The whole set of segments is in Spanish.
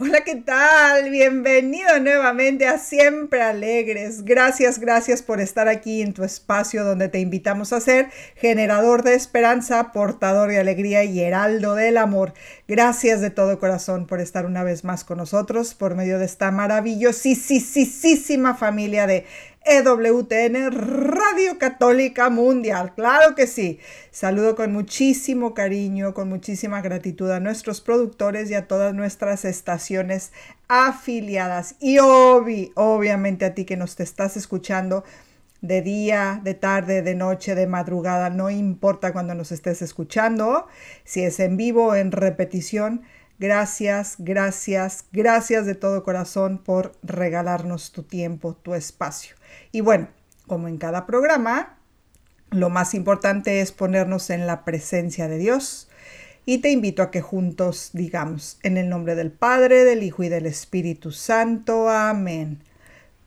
Hola, ¿qué tal? Bienvenido nuevamente a Siempre Alegres. Gracias, gracias por estar aquí en tu espacio donde te invitamos a ser generador de esperanza, portador de alegría y heraldo del amor. Gracias de todo corazón por estar una vez más con nosotros por medio de esta maravillosísima familia de EWTN Radio Católica Mundial. Claro que sí. Saludo con muchísimo cariño, con muchísima gratitud a nuestros productores y a todas nuestras estaciones afiliadas. Y obviamente a ti que nos te estás escuchando de día, de tarde, de noche, de madrugada, no importa cuando nos estés escuchando, si es en vivo o en repetición. Gracias, gracias, gracias de todo corazón por regalarnos tu tiempo, tu espacio. Y bueno, como en cada programa, lo más importante es ponernos en la presencia de Dios. Y te invito a que juntos digamos, en el nombre del Padre, del Hijo y del Espíritu Santo. Amén.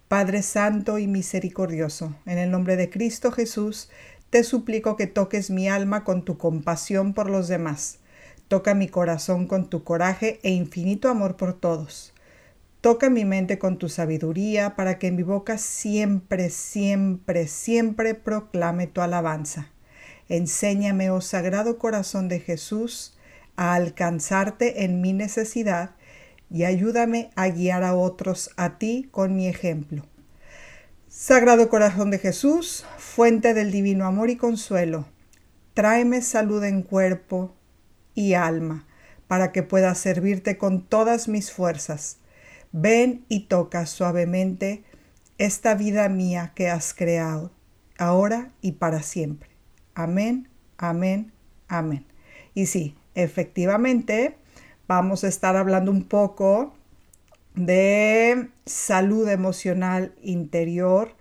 Padre Santo y misericordioso, en el nombre de Cristo Jesús, te suplico que toques mi alma con tu compasión por los demás. Toca mi corazón con tu coraje e infinito amor por todos. Toca mi mente con tu sabiduría para que mi boca siempre, siempre, siempre proclame tu alabanza. Enséñame, oh Sagrado Corazón de Jesús, a alcanzarte en mi necesidad y ayúdame a guiar a otros a ti con mi ejemplo. Sagrado Corazón de Jesús, fuente del divino amor y consuelo, tráeme salud en cuerpo y alma para que pueda servirte con todas mis fuerzas Ven y toca suavemente esta vida mía que has creado, ahora y para siempre. Amén, amén, amén. Y sí, efectivamente, vamos a estar hablando un poco de salud emocional interior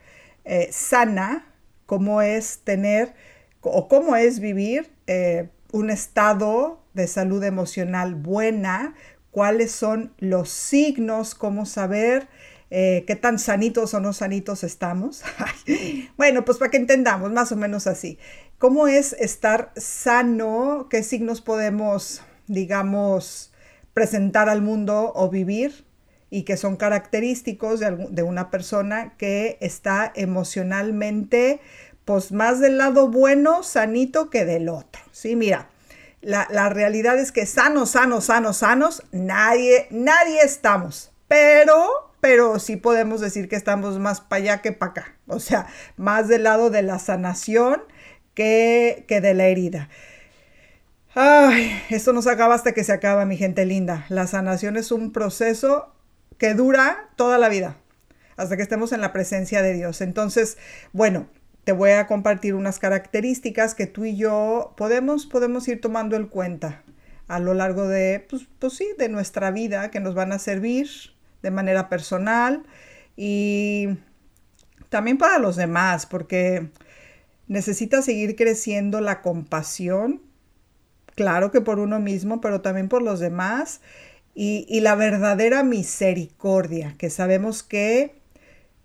eh, sana, cómo es tener o cómo es vivir eh, un estado de salud emocional buena, cuáles son los signos, cómo saber eh, qué tan sanitos o no sanitos estamos. bueno, pues para que entendamos, más o menos así. ¿Cómo es estar sano? ¿Qué signos podemos, digamos, presentar al mundo o vivir? Y que son característicos de, de una persona que está emocionalmente, pues más del lado bueno, sanito que del otro. Sí, mira, la, realidad es que sanos, sanos, sanos, sanos, nadie, nadie estamos. Pero, pero sí podemos decir que estamos más para allá que para acá. O sea, más del lado de la sanación que, que de la herida. Ay, esto no se acaba hasta que se acaba, mi gente linda. La sanación es un proceso que dura toda la vida, hasta que estemos en la presencia de Dios. Entonces, bueno, te voy a compartir unas características que tú y yo podemos, podemos ir tomando en cuenta a lo largo de, pues, pues sí, de nuestra vida, que nos van a servir de manera personal y también para los demás, porque necesita seguir creciendo la compasión, claro que por uno mismo, pero también por los demás, y, y la verdadera misericordia, que sabemos que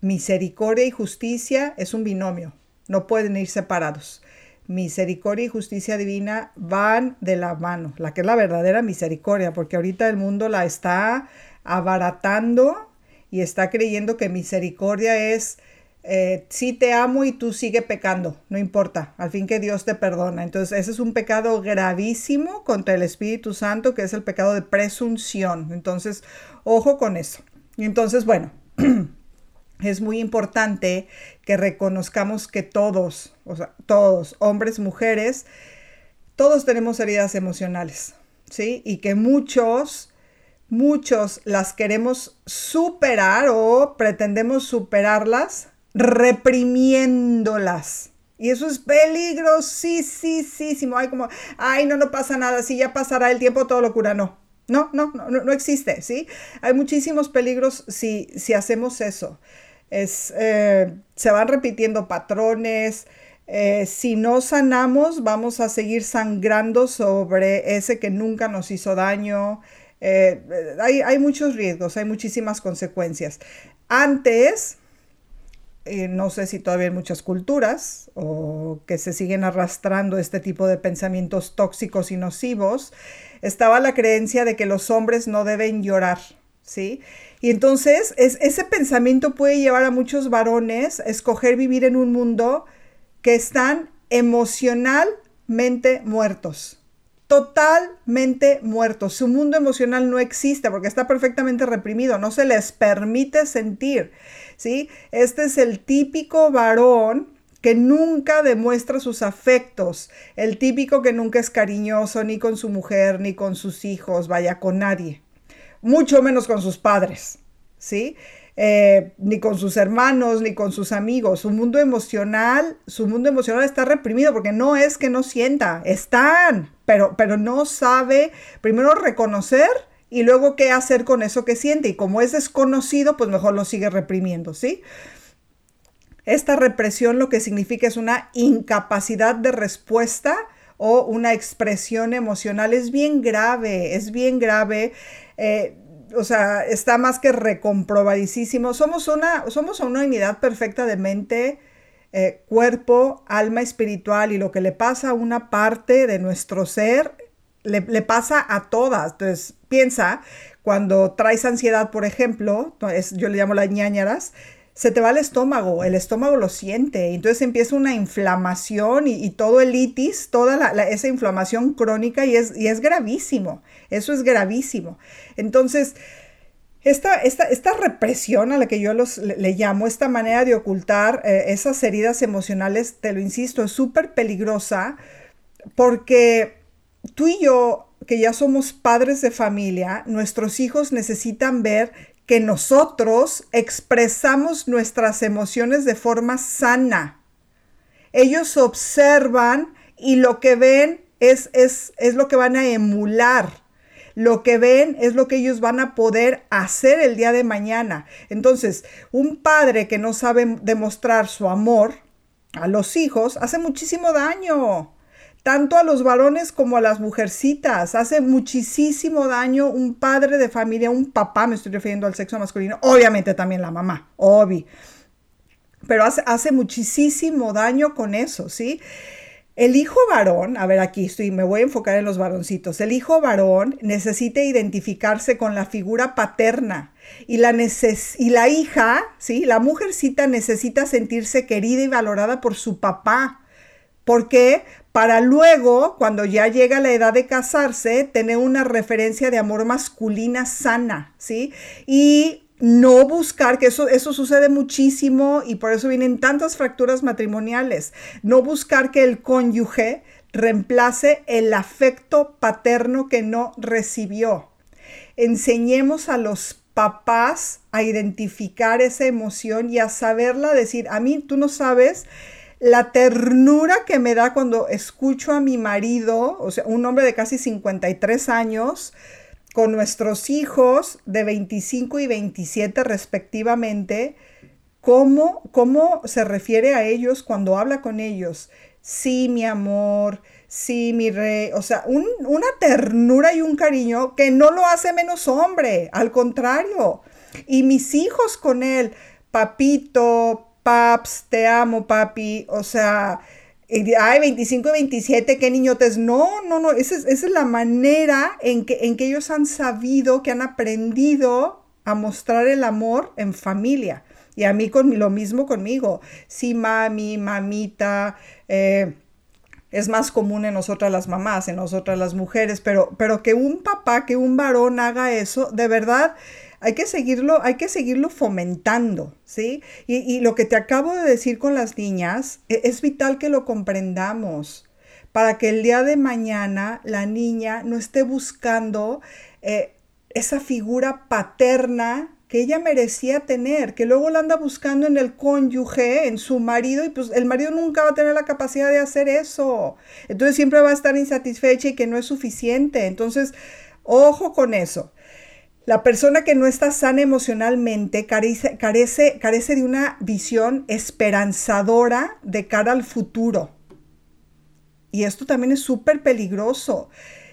misericordia y justicia es un binomio no pueden ir separados. Misericordia y justicia divina van de la mano, la que es la verdadera misericordia, porque ahorita el mundo la está abaratando y está creyendo que misericordia es eh, sí te amo y tú sigue pecando, no importa, al fin que Dios te perdona. Entonces, ese es un pecado gravísimo contra el Espíritu Santo, que es el pecado de presunción. Entonces, ojo con eso. Entonces, bueno, es muy importante que reconozcamos que todos, o sea, todos, hombres, mujeres, todos tenemos heridas emocionales, ¿sí? Y que muchos, muchos las queremos superar o pretendemos superarlas reprimiéndolas. Y eso es peligrosísimo. Hay como, ay, no, no pasa nada. Si ya pasará el tiempo, todo lo cura. No, No, no, no, no existe, ¿sí? Hay muchísimos peligros si, si hacemos eso. Eh, se van repitiendo patrones. Eh, si no sanamos, vamos a seguir sangrando sobre ese que nunca nos hizo daño. Eh, hay, hay, muchos riesgos, hay muchísimas consecuencias. Antes, no sé si todavía en muchas culturas o que se siguen arrastrando este tipo de pensamientos tóxicos y nocivos, estaba la creencia de que los hombres no deben llorar, ¿sí? Y entonces es, ese pensamiento puede llevar a muchos varones a escoger vivir en un mundo que están emocionalmente muertos totalmente muertos. Su mundo emocional no existe porque está perfectamente reprimido, no se les permite sentir, ¿sí? Este es el típico varón que nunca demuestra sus afectos, el típico que nunca es cariñoso ni con su mujer, ni con sus hijos, vaya, con nadie, mucho menos con sus padres, ¿sí? Eh, ni con sus hermanos, ni con sus amigos. Su mundo emocional, su mundo emocional está reprimido porque no es que no sienta, están, pero, pero no sabe primero reconocer y luego qué hacer con eso que siente. Y como es desconocido, pues mejor lo sigue reprimiendo, ¿sí? Esta represión lo que significa es una incapacidad de respuesta o una expresión emocional. Es bien grave, es bien grave. Eh, o sea, está más que recomprobadísimo. Somos una, somos una unidad perfecta de mente, eh, cuerpo, alma espiritual y lo que le pasa a una parte de nuestro ser, le, le pasa a todas. Entonces, piensa, cuando traes ansiedad, por ejemplo, yo le llamo las ñañaras, se te va el estómago, el estómago lo siente, entonces empieza una inflamación y, todo el itis, toda esa inflamación crónica y es, gravísimo, eso es gravísimo. Entonces, esta, esta, esta, represión a la que yo los, le, llamo, esta manera de ocultar eh, esas heridas emocionales, te lo insisto, es súper peligrosa porque tú y yo, que ya somos padres de familia, nuestros hijos necesitan ver que nosotros expresamos nuestras emociones de forma sana. Ellos observan y lo que ven es, es, es lo que van a emular. Lo que ven es lo que ellos van a poder hacer el día de mañana. Entonces, un padre que no sabe demostrar su amor a los hijos hace muchísimo daño tanto a los varones como a las mujercitas. Hace muchísimo daño un padre de familia, un papá, me estoy refiriendo al sexo masculino, obviamente también la mamá, obvio. Pero hace, muchísimo daño con eso, ¿sí? El hijo varón, a ver aquí estoy, me voy a enfocar en los varoncitos. El hijo varón necesita identificarse con la figura paterna y la, y la hija, ¿sí? La mujercita necesita sentirse querida y valorada por su papá. ¿Por qué? Para luego, cuando ya llega la edad de casarse, tener una referencia de amor masculina sana, ¿sí? Y no buscar, que eso, eso sucede muchísimo y por eso vienen tantas fracturas matrimoniales, no buscar que el cónyuge reemplace el afecto paterno que no recibió. Enseñemos a los papás a identificar esa emoción y a saberla decir, a mí tú no sabes la ternura que me da cuando escucho a mi marido, o sea, un hombre de casi 53 años, con nuestros hijos de 25 y 27 respectivamente, cómo, cómo se refiere a ellos cuando habla con ellos. Sí, mi amor, sí, mi rey, o sea, una ternura y un cariño que no lo hace menos hombre, al contrario. Y mis hijos con él, papito, paps, te amo, papi, o sea, ay, 25 y 27, qué niñotes. No, no, no, esa es, la manera en que, en que ellos han sabido, que han aprendido a mostrar el amor en familia. Y a mí con lo mismo conmigo. Sí, mami, mamita. Eh, es más común en nosotras las mamás, en nosotras las mujeres, pero, pero que un papá, que un varón haga eso, de verdad, hay que seguirlo, hay que seguirlo fomentando, ¿sí? Y, lo que te acabo de decir con las niñas, e, es, vital que lo comprendamos para que el día de mañana la niña no esté buscando eh, esa figura paterna que ella merecía tener, que luego la anda buscando en el cónyuge, en su marido, y pues el marido nunca va a tener la capacidad de hacer eso. Entonces siempre va a estar insatisfecha y que no es suficiente. Entonces, Ojo con eso. La persona que no está sana emocionalmente carece, carece, carece de una visión esperanzadora de cara al futuro. Y esto también es súper peligroso.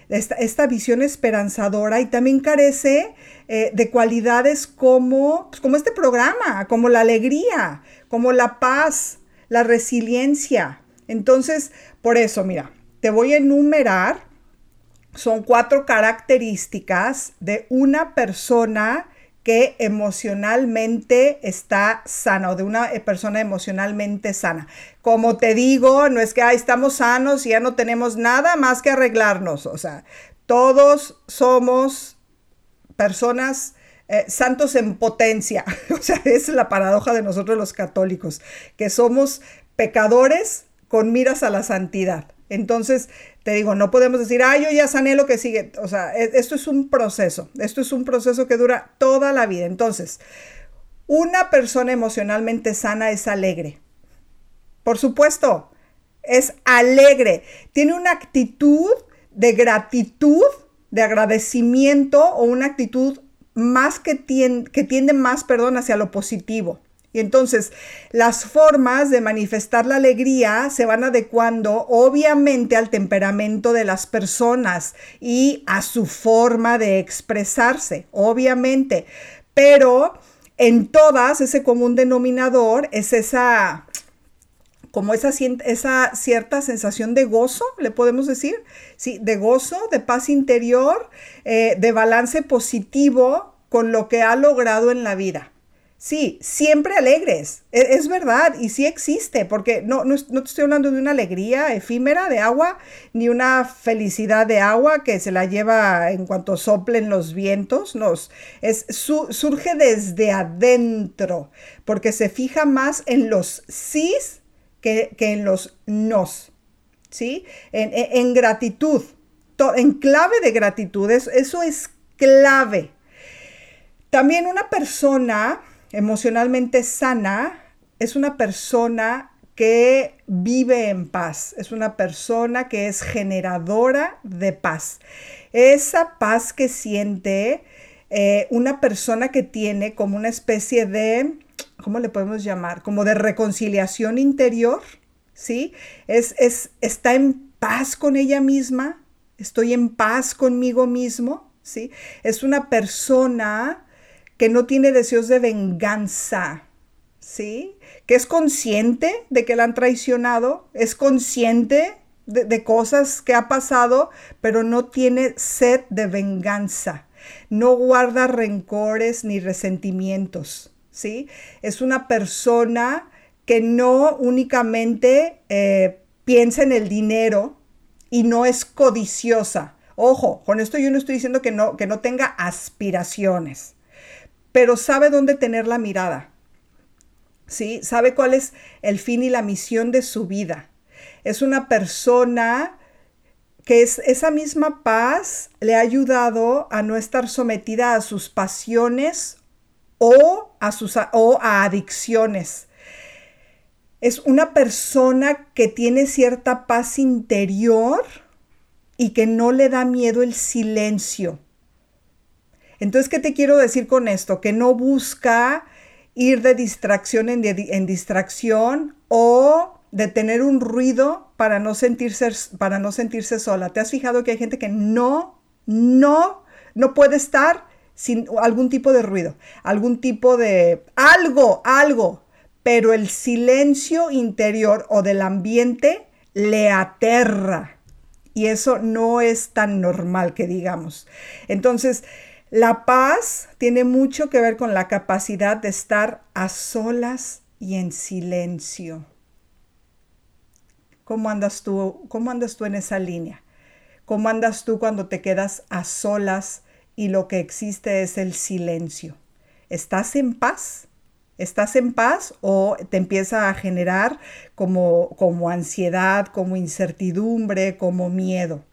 Esta, visión esperanzadora y también carece eh, de cualidades como, pues, como este programa, como la alegría, como la paz, la resiliencia. Entonces, por eso, mira, te voy a enumerar, son cuatro características de una persona que emocionalmente está sana o de una eh, persona emocionalmente sana. Como te digo, no es que estamos sanos y ya no tenemos nada más que arreglarnos. O sea, todos somos personas eh, santos en potencia. O sea, es la paradoja de nosotros los católicos, que somos pecadores con miras a la santidad. Entonces, te digo, no podemos decir, ah, yo ya sané lo que sigue. O sea, e, esto es un proceso, esto es un proceso que dura toda la vida. Entonces, una persona emocionalmente sana es alegre. Por supuesto, es alegre. Tiene una actitud de gratitud, de agradecimiento o una actitud más que tiende, que tiende más, perdón, hacia lo positivo. Y entonces las formas de manifestar la alegría se van adecuando obviamente al temperamento de las personas y a su forma de expresarse, obviamente. Pero en todas ese común denominador es esa como esa, cierta sensación de gozo, le podemos decir, sí, de gozo, de paz interior, eh, de balance positivo con lo que ha logrado en la vida. Sí, siempre alegres, e, es, verdad, y sí existe, porque no, no, te estoy hablando de una alegría efímera de agua, ni una felicidad de agua que se la lleva en cuanto soplen los vientos, no, es, surge desde adentro, porque se fija más en los sís que, en los nos, ¿sí? En, gratitud, en clave de gratitud, eso es clave. También una persona emocionalmente sana es una persona que vive en paz, es una persona que es generadora de paz. Esa paz que siente eh, una persona que tiene como una especie de, ¿cómo le podemos llamar? Como de reconciliación interior, ¿sí? Es, es, está en paz con ella misma, estoy en paz conmigo mismo, ¿sí? Es una persona que no tiene deseos de venganza, ¿sí? Que es consciente de que la han traicionado, es consciente de, cosas que ha pasado, pero no tiene sed de venganza, no guarda rencores ni resentimientos, ¿sí? Es una persona que no únicamente eh, piensa en el dinero y no es codiciosa. Ojo, con esto yo no estoy diciendo que no, que no tenga aspiraciones pero sabe dónde tener la mirada. ¿Sí? Sabe cuál es el fin y la misión de su vida. Es una persona que es, esa misma paz le ha ayudado a no estar sometida a sus pasiones o a, sus, o a adicciones. Es una persona que tiene cierta paz interior y que no le da miedo el silencio. Entonces, ¿qué te quiero decir con esto? Que no busca ir de distracción en, distracción o de tener un ruido para no, sentirse, para no sentirse sola. ¿Te has fijado que hay gente que no, no, no puede estar sin algún tipo de ruido, algún tipo de algo, algo, pero el silencio interior o del ambiente le aterra. Y eso no es tan normal que digamos. Entonces, la paz tiene mucho que ver con la capacidad de estar a solas y en silencio. ¿Cómo andas tú? ¿Cómo andas tú en esa línea? ¿Cómo andas tú cuando te quedas a solas y lo que existe es el silencio? ¿Estás en paz? ¿Estás en paz o te empieza a generar como, como ansiedad, como incertidumbre, como miedo?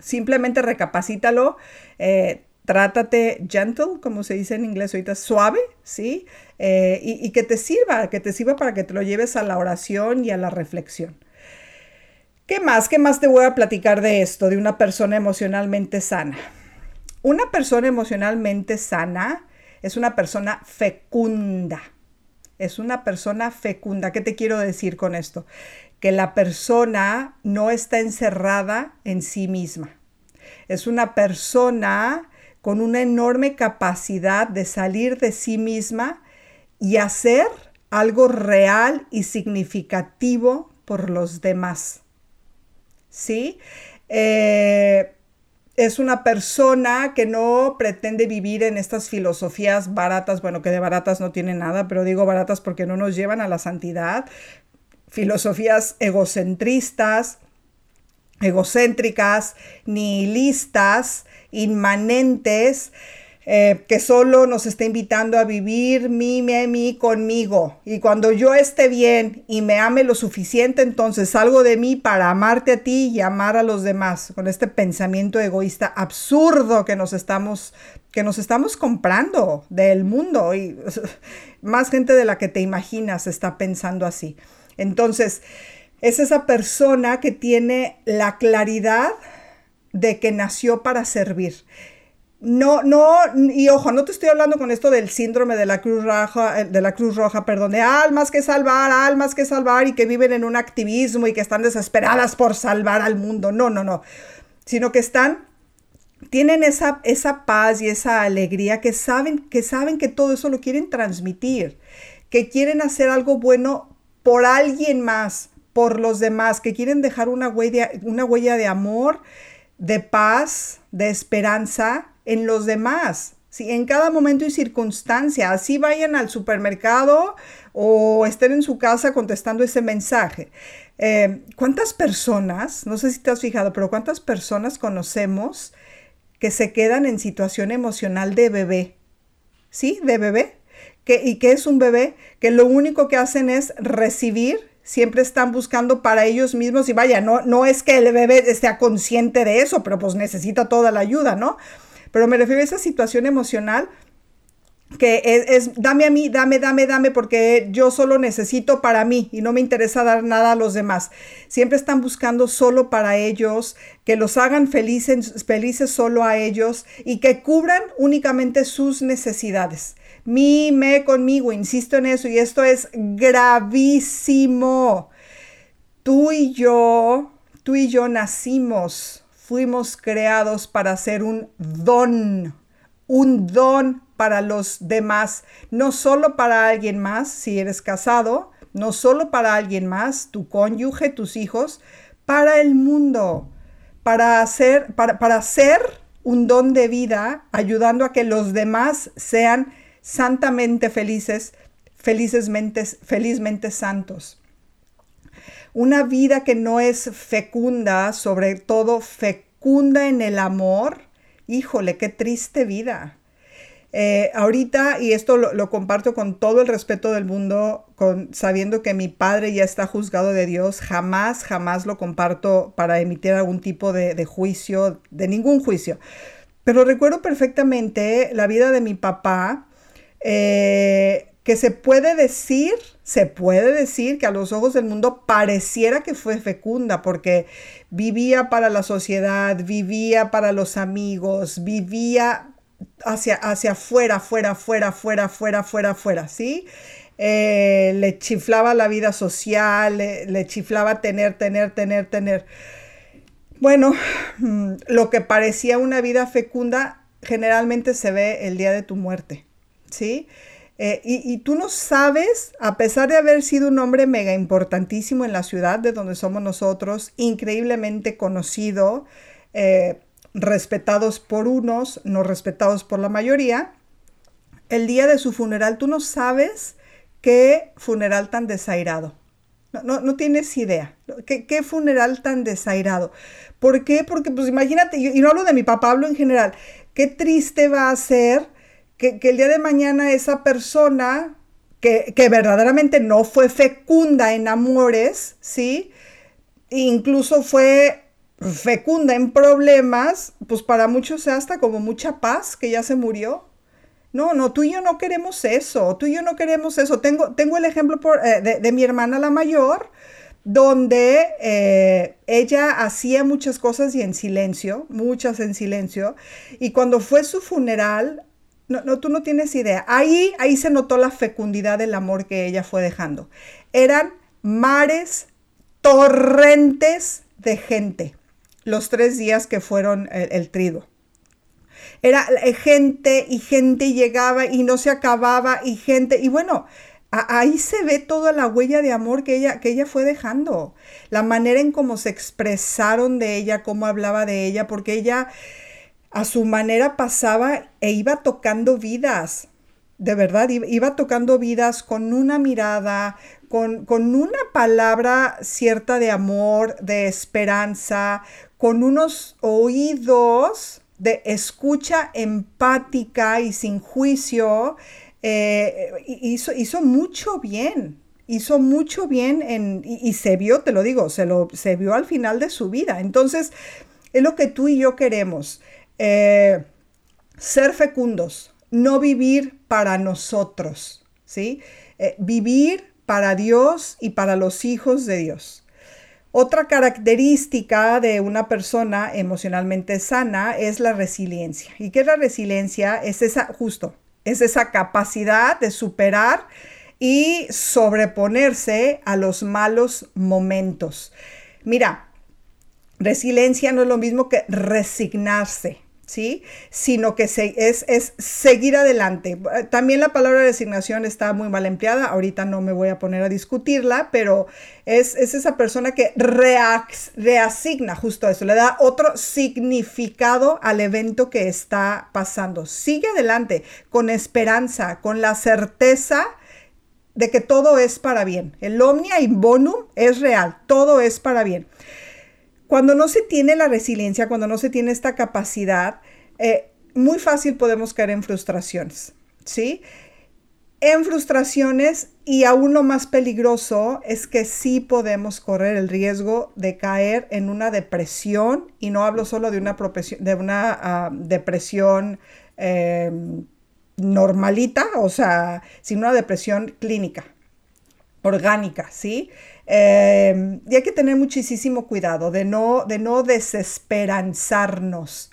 Simplemente recapacítalo. Eh, trátate gentle, como se dice en inglés ahorita, suave, ¿sí? Eh, y, que te sirva, que te sirva para que te lo lleves a la oración y a la reflexión. ¿Qué más? ¿Qué más te voy a platicar de esto, de una persona emocionalmente sana? una persona emocionalmente sana es una persona fecunda. Es una persona fecunda. ¿Qué te quiero decir con esto? Que la persona no está encerrada en sí misma. Es una persona con una enorme capacidad de salir de sí misma y hacer algo real y significativo por los demás. ¿Sí? Eh, es una persona que no pretende vivir en estas filosofías baratas, bueno, que de baratas no tiene nada, pero digo baratas porque no nos llevan a la santidad, filosofías egocentristas, egocéntricas, nihilistas, inmanentes, eh, que solo nos está invitando a vivir mi, mi, mi conmigo. Y cuando yo esté bien y me ame lo suficiente, entonces salgo de mí para amarte a ti y amar a los demás, con este pensamiento egoísta absurdo que nos estamos, que nos estamos comprando del mundo. Y más gente de la que te imaginas está pensando así. Entonces, es esa persona que tiene la claridad de que nació para servir no, no, y ojo, no te estoy hablando con esto del síndrome de la Cruz Roja, eh, de la Cruz Roja, perdón, de almas que salvar, almas que salvar y que viven en un activismo y que están desesperadas por salvar al mundo. No, no, no. Sino que están, tienen esa, esa paz y esa alegría que saben, que saben que todo eso lo quieren transmitir, que quieren hacer algo bueno por alguien más, por los demás, que quieren dejar una huella, una huella de amor, de paz, de esperanza en los demás. ¿sí? En cada momento y circunstancia, así vayan al supermercado o estén en su casa contestando ese mensaje. Eh, ¿Cuántas personas, no sé si te has fijado, pero cuántas personas conocemos que se quedan en situación emocional de bebé? ¿Sí? De bebé. ¿Y qué es un bebé? Que lo único que hacen es recibir siempre están buscando para ellos mismos y vaya, no, no es que el bebé esté consciente de eso, pero pues necesita toda la ayuda, ¿no? Pero me refiero a esa situación emocional que es, dame a mí, dame, dame, dame, porque yo solo necesito para mí y no me interesa dar nada a los demás. Siempre están buscando solo para ellos, que los hagan felices, felices solo a ellos y que cubran únicamente sus necesidades. Mi, me, conmigo, insisto en eso y esto es gravísimo. Tú y yo, tú y yo nacimos fuimos creados para ser un don, un don para los demás, no solo para alguien más, si eres casado, no solo para alguien más, tu cónyuge, tus hijos, para el mundo, para hacer, para, para ser un don de vida, ayudando a que los demás sean santamente felices, felizmente, felizmente santos. Una vida que no es fecunda, sobre todo fecunda en el amor, híjole, qué triste vida. Eh, ahorita, y esto lo, comparto con todo el respeto del mundo, con, sabiendo que mi padre ya está juzgado de Dios, jamás, jamás lo comparto para emitir algún tipo de, juicio, de ningún juicio. Pero recuerdo perfectamente la vida de mi papá, eh, que se puede decir, se puede decir que a los ojos del mundo pareciera que fue fecunda porque vivía para la sociedad, vivía para los amigos, vivía hacia, hacia afuera, fuera, fuera, fuera, fuera, fuera, fuera, ¿sí? Eh, le chiflaba la vida social, le, chiflaba tener, tener, tener, tener. Bueno, mm, lo que parecía una vida fecunda generalmente se ve el día de tu muerte, ¿sí? Eh, y, tú no sabes, a pesar de haber sido un hombre mega importantísimo en la ciudad de donde somos nosotros, increíblemente conocido, eh, respetados por unos, no respetados por la mayoría, el día de su funeral tú no sabes qué funeral tan desairado. No, no, tienes idea. ¿Qué, ¿Qué, funeral tan desairado? ¿Por qué? Porque, pues imagínate, y no hablo de mi papá, hablo en general, qué triste va a ser que, el día de mañana esa persona que, verdaderamente no fue fecunda en amores, ¿sí? incluso fue fecunda en problemas, pues para muchos sea hasta como mucha paz que ya se murió. No, no, tú y yo no queremos eso, tú y yo no queremos eso. Tengo, tengo el ejemplo por, eh, de, de, mi hermana la mayor, donde eh, ella hacía muchas cosas y en silencio, muchas en silencio, y cuando fue su funeral, no, no, tú no tienes idea, ahí, ahí se notó la fecundidad del amor que ella fue dejando. Eran mares, torrentes de gente, los tres días que fueron el, el trido. Era eh, gente y gente llegaba y no se acababa y gente, y bueno, ahí se ve toda la huella de amor que ella, que ella fue dejando, la manera en cómo se expresaron de ella, cómo hablaba de ella, porque ella a su manera pasaba e iba tocando vidas, de verdad, iba tocando vidas con una mirada, con, con una palabra cierta de amor, de esperanza, con unos oídos de escucha empática y sin juicio, eh, hizo, hizo, mucho bien, hizo mucho bien en, y, se vio, te lo digo, se, lo, se vio al final de su vida. Entonces, es lo que tú y yo queremos, eh, ser fecundos, no vivir para nosotros, ¿sí? Eh, vivir para Dios y para los hijos de Dios. Otra característica de una persona emocionalmente sana es la resiliencia. ¿Y qué es la resiliencia? Es esa, justo, es esa capacidad de superar y sobreponerse a los malos momentos. Mira, resiliencia no es lo mismo que resignarse. ¿Sí? Sino que es, es, seguir adelante. También la palabra resignación está muy mal empleada, ahorita no me voy a poner a discutirla, pero es, esa persona que reasigna justo eso, le da otro significado al evento que está pasando. Sigue adelante con esperanza, con la certeza de que todo es para bien. El omnia in bonum es real, todo es para bien. Cuando no se tiene la resiliencia, cuando no se tiene esta capacidad, eh, muy fácil podemos caer en frustraciones, ¿sí? En frustraciones y aún lo más peligroso es que sí podemos correr el riesgo de caer en una depresión y no hablo solo de una, ah, depresión em, normalita, o sea, sino una depresión clínica, orgánica, ¿sí? Em, y hay que tener muchísimo cuidado de no, de no desesperanzarnos.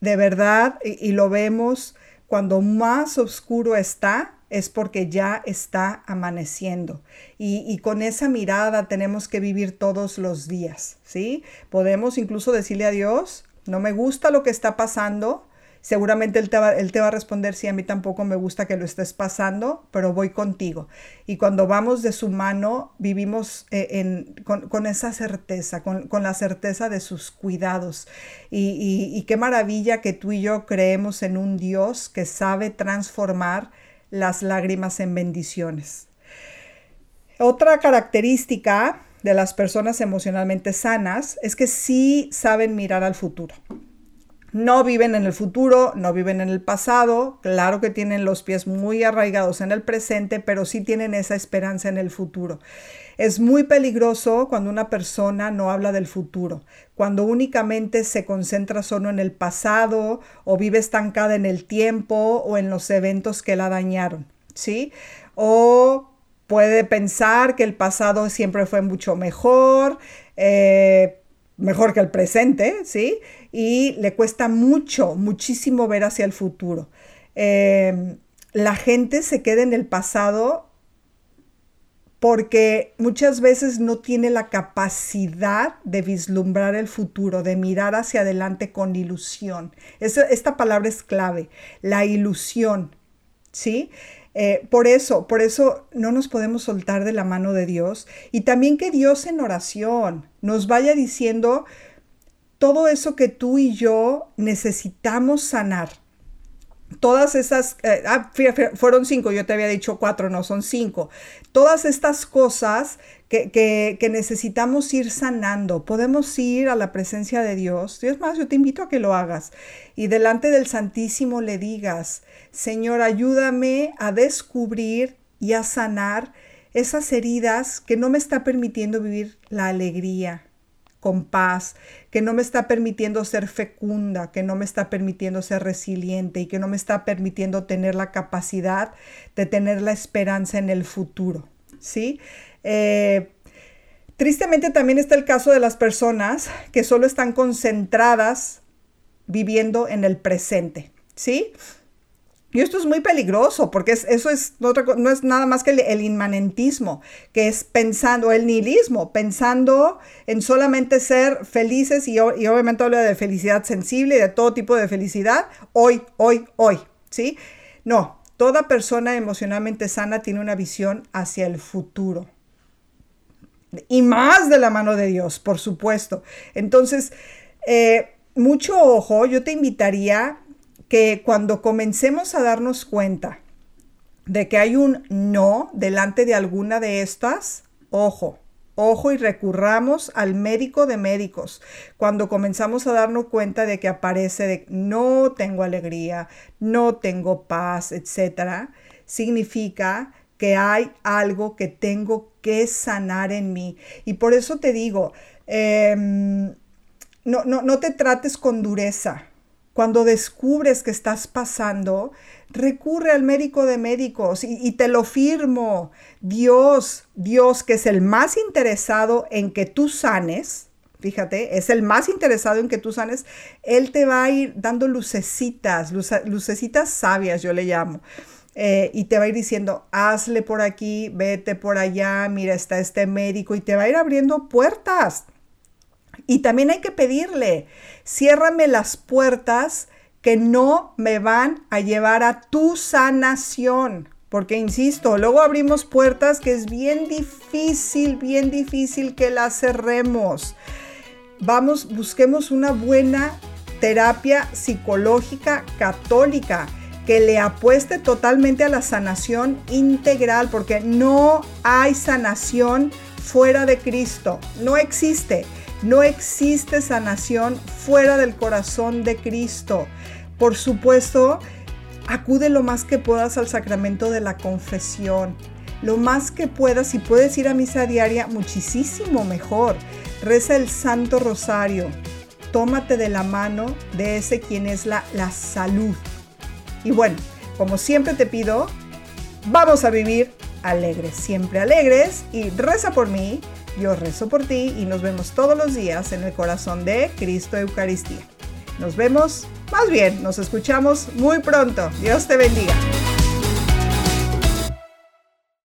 De verdad, y, lo vemos, cuando más oscuro está, es porque ya está amaneciendo. Y, y, con esa mirada tenemos que vivir todos los días, ¿sí? Podemos incluso decirle a Dios, no me gusta lo que está pasando, Seguramente él te, va, a responder, sí, a mí tampoco me gusta que lo estés pasando, pero voy contigo. Y cuando vamos de su mano, vivimos eh, con, esa certeza, con, la certeza de sus cuidados. Y, y qué maravilla que tú y yo creemos en un Dios que sabe transformar las lágrimas en bendiciones. Otra característica de las personas emocionalmente sanas es que sí saben mirar al futuro. No viven en el futuro, no viven en el pasado, claro que tienen los pies muy arraigados en el presente, pero sí tienen esa esperanza en el futuro. Es muy peligroso cuando una persona no habla del futuro, cuando únicamente se concentra solo en el pasado o vive estancada en el tiempo o en los eventos que la dañaron, ¿sí? O puede pensar que el pasado siempre fue mucho mejor, eh, mejor que el presente, ¿sí? Y le cuesta mucho, muchísimo ver hacia el futuro. Em, la gente se queda en el pasado porque muchas veces no tiene la capacidad de vislumbrar el futuro, de mirar hacia adelante con ilusión. esta palabra es clave, la ilusión, ¿sí? Eh, por eso, por eso no nos podemos soltar de la mano de Dios y también que Dios en oración nos vaya diciendo todo eso que tú y yo necesitamos sanar. Todas esas, eh, ah, fueron cinco, yo te había dicho cuatro, no, son cinco. Todas estas cosas que, que, necesitamos ir sanando, podemos ir a la presencia de Dios. Dios más, yo te invito a que lo hagas y delante del Santísimo le digas, Señor, ayúdame a descubrir y a sanar esas heridas que no me está permitiendo vivir la alegría con paz, que no me está permitiendo ser fecunda, que no me está permitiendo ser resiliente y que no me está permitiendo tener la capacidad de tener la esperanza en el futuro. ¿Sí? Eh, Tristemente también está el caso de las personas que solo están concentradas viviendo en el presente, ¿sí? Y esto es muy peligroso porque eso es no es nada más que el, inmanentismo, que es pensando, el nihilismo, pensando en solamente ser felices y, obviamente hablo de felicidad sensible y de todo tipo de felicidad, hoy, hoy, hoy, ¿sí? No, toda persona emocionalmente sana tiene una visión hacia el futuro. Y más de la mano de Dios, por supuesto. Entonces, eh, mucho ojo, yo te invitaría que cuando comencemos a darnos cuenta de que hay un no delante de alguna de estas, ojo, ojo y recurramos al médico de médicos. Cuando comenzamos a darnos cuenta de que aparece de no tengo alegría, no tengo paz, etcétera, significa que hay algo que tengo que sanar en mí. Y por eso te digo, em, no, no, no te trates con dureza. Cuando descubres que estás pasando, recurre al médico de médicos y, te lo firmo. Dios, Dios que es el más interesado en que tú sanes, fíjate, es el más interesado en que tú sanes, Él te va a ir dando lucecitas, lucecitas sabias, yo le llamo. Eh, y te va a ir diciendo, hazle por aquí, vete por allá, mira, está este médico y te va a ir abriendo puertas. Y también hay que pedirle, ciérrame las puertas que no me van a llevar a tu sanación. Porque, insisto, luego abrimos puertas que es bien difícil, bien difícil que las cerremos. Vamos, busquemos una buena terapia psicológica católica que le apueste totalmente a la sanación integral, porque no hay sanación fuera de Cristo. No existe. No existe sanación fuera del corazón de Cristo. Por supuesto, acude lo más que puedas al sacramento de la confesión. Lo más que puedas, si puedes ir a misa diaria, muchísimo mejor. Reza el Santo Rosario. Tómate de la mano de ese quien es la, la salud. Y bueno, como siempre te pido, vamos a vivir alegres, siempre alegres y reza por mí yo rezo por ti y nos vemos todos los días en el corazón de Cristo Eucaristía. Nos vemos, más bien, nos escuchamos muy pronto. Dios te bendiga.